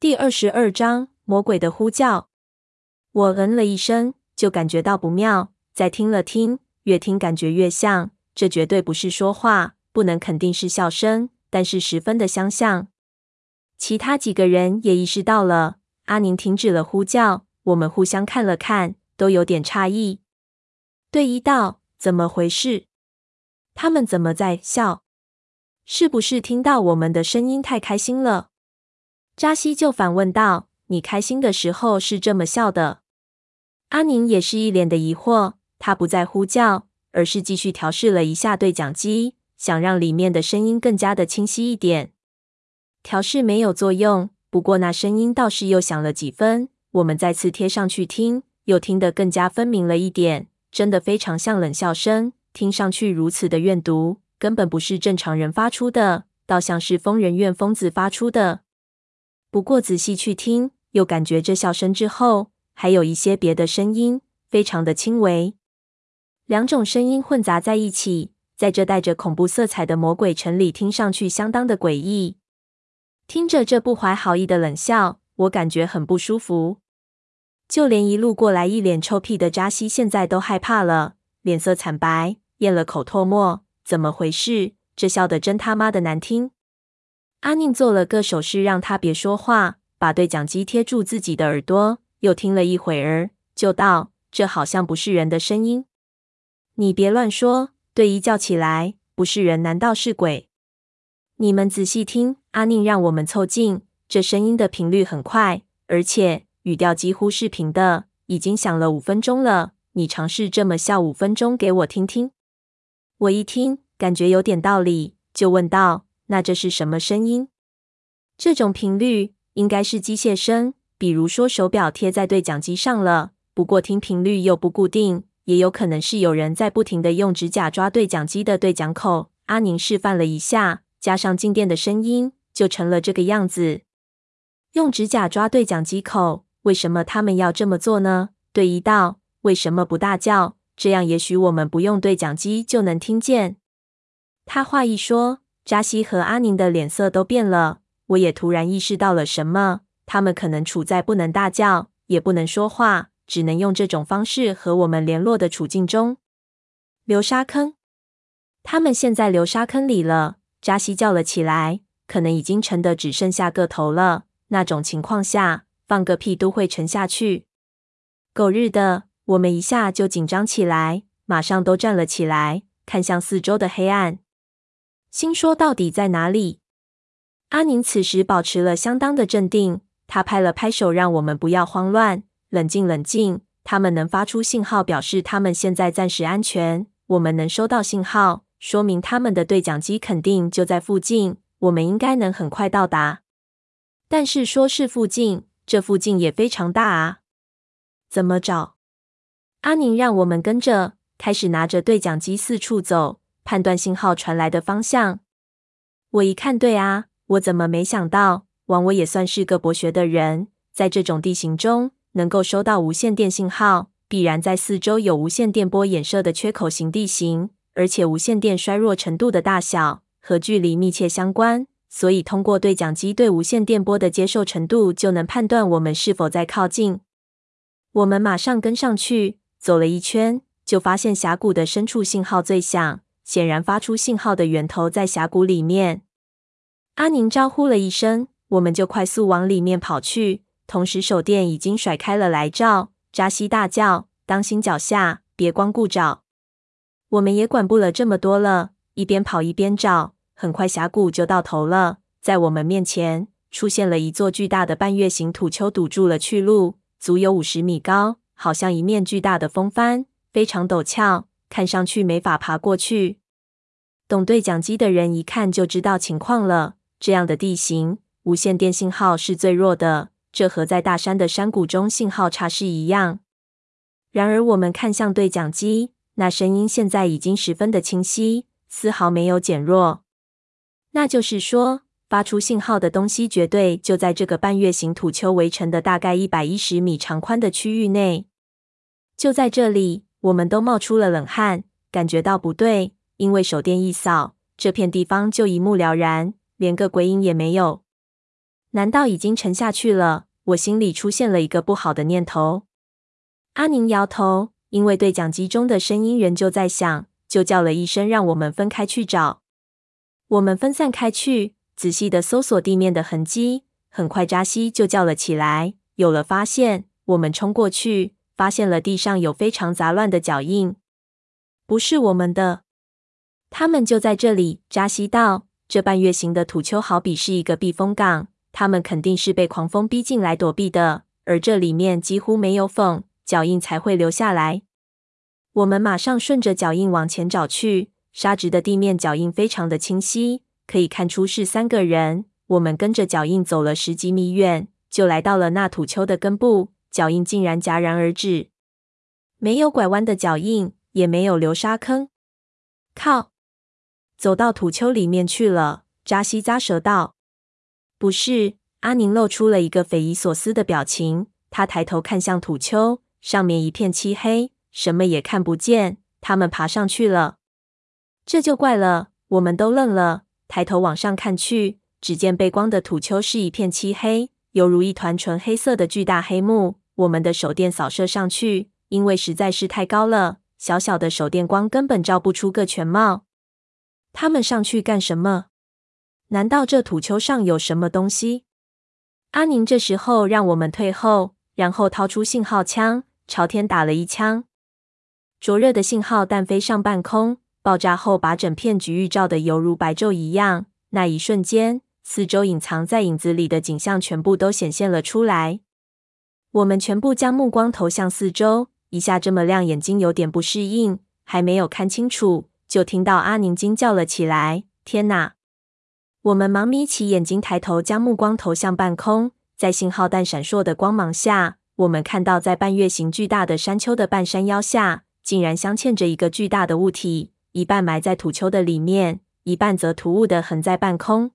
第二十二章魔鬼的呼叫。我嗯了一声，就感觉到不妙。再听了听，越听感觉越像，这绝对不是说话，不能肯定是笑声，但是十分的相像。其他几个人也意识到了，阿宁停止了呼叫。我们互相看了看，都有点诧异。队医道：“怎么回事？他们怎么在笑？是不是听到我们的声音太开心了？”扎西就反问道：“你开心的时候是这么笑的？”阿宁也是一脸的疑惑。他不再呼叫，而是继续调试了一下对讲机，想让里面的声音更加的清晰一点。调试没有作用，不过那声音倒是又响了几分。我们再次贴上去听，又听得更加分明了一点，真的非常像冷笑声，听上去如此的怨毒，根本不是正常人发出的，倒像是疯人院疯子发出的。不过仔细去听，又感觉这笑声之后，还有一些别的声音，非常的轻微。两种声音混杂在一起，在这带着恐怖色彩的魔鬼城里，听上去相当的诡异。听着这不怀好意的冷笑，我感觉很不舒服。就连一路过来一脸臭屁的扎西，现在都害怕了，脸色惨白，咽了口唾沫。怎么回事？这笑得真他妈的难听！阿宁做了个手势，让他别说话，把对讲机贴住自己的耳朵，又听了一会儿，就道：“这好像不是人的声音。”你别乱说！对，一叫起来：“不是人，难道是鬼？”你们仔细听，阿宁让我们凑近，这声音的频率很快，而且语调几乎是平的，已经响了五分钟了。你尝试这么笑五分钟给我听听。我一听，感觉有点道理，就问道：“那这是什么声音？”这种频率应该是机械声，比如说手表贴在对讲机上了，不过听频率又不固定。也有可能是有人在不停地用指甲抓对讲机的对讲口。阿宁示范了一下，加上静电的声音，就成了这个样子。用指甲抓对讲机口，为什么他们要这么做呢？对一道：为什么不大叫？这样也许我们不用对讲机就能听见。他话一说，扎西和阿宁的脸色都变了。我也突然意识到了什么，他们可能处在不能大叫，也不能说话。只能用这种方式和我们联络的处境中，流沙坑。他们现在流沙坑里了。扎西叫了起来，可能已经沉得只剩下个头了。那种情况下，放个屁都会沉下去。狗日的！我们一下就紧张起来，马上都站了起来，看向四周的黑暗，心说到底在哪里？阿宁此时保持了相当的镇定，他拍了拍手，让我们不要慌乱。冷静，冷静！他们能发出信号，表示他们现在暂时安全。我们能收到信号，说明他们的对讲机肯定就在附近。我们应该能很快到达。但是说是附近，这附近也非常大啊！怎么找？阿宁让我们跟着，开始拿着对讲机四处走，判断信号传来的方向。我一看，对啊，我怎么没想到？枉我也算是个博学的人，在这种地形中。能够收到无线电信号，必然在四周有无线电波衍射的缺口型地形，而且无线电衰弱程度的大小和距离密切相关，所以通过对讲机对无线电波的接受程度，就能判断我们是否在靠近。我们马上跟上去，走了一圈，就发现峡谷的深处信号最响，显然发出信号的源头在峡谷里面。阿宁招呼了一声，我们就快速往里面跑去。同时，手电已经甩开了来照。扎西大叫：“当心脚下，别光顾找！”我们也管不了这么多了，一边跑一边找。很快，峡谷就到头了。在我们面前出现了一座巨大的半月形土丘，堵住了去路，足有五十米高，好像一面巨大的风帆，非常陡峭，看上去没法爬过去。懂对讲机的人一看就知道情况了。这样的地形，无线电信号是最弱的。这和在大山的山谷中信号差是一样。然而，我们看向对讲机，那声音现在已经十分的清晰，丝毫没有减弱。那就是说，发出信号的东西绝对就在这个半月形土丘围成的大概一百一十米长宽的区域内。就在这里，我们都冒出了冷汗，感觉到不对，因为手电一扫，这片地方就一目了然，连个鬼影也没有。难道已经沉下去了？我心里出现了一个不好的念头。阿宁摇头，因为对讲机中的声音仍旧在响，就叫了一声，让我们分开去找。我们分散开去，仔细地搜索地面的痕迹。很快，扎西就叫了起来：“有了发现！”我们冲过去，发现了地上有非常杂乱的脚印，不是我们的。他们就在这里。扎西道：“这半月形的土丘好比是一个避风港，他们肯定是被狂风逼进来躲避的，而这里面几乎没有缝，脚印才会留下来。”我们马上顺着脚印往前找去，沙质的地面脚印非常的清晰，可以看出是三个人。我们跟着脚印走了十几米远，就来到了那土丘的根部。脚印竟然戛然而止，没有拐弯的脚印，也没有流沙坑。靠，走到土丘里面去了！扎西咂舌道：“不是。”阿宁露出了一个匪夷所思的表情。他抬头看向土丘，上面一片漆黑，什么也看不见。他们爬上去了，这就怪了。我们都愣了，抬头往上看去。只见背光的土丘是一片漆黑，犹如一团纯黑色的巨大黑幕。我们的手电扫射上去，因为实在是太高了，小小的手电光根本照不出个全貌。他们上去干什么？难道这土丘上有什么东西？阿宁这时候让我们退后，然后掏出信号枪，朝天打了一枪。灼热的信号弹飞上半空，爆炸后把整片局域照得犹如白昼一样。那一瞬间，四周隐藏在影子里的景象全部都显现了出来。我们全部将目光投向四周，一下这么亮，眼睛有点不适应。还没有看清楚，就听到阿宁惊叫了起来：“天哪！”我们忙眯起眼睛，抬头将目光投向半空。在信号弹闪烁的光芒下，我们看到在半月形巨大的山丘的半山腰下，竟然镶嵌着一个巨大的物体，一半埋在土丘的里面。一半则突兀的横在半空。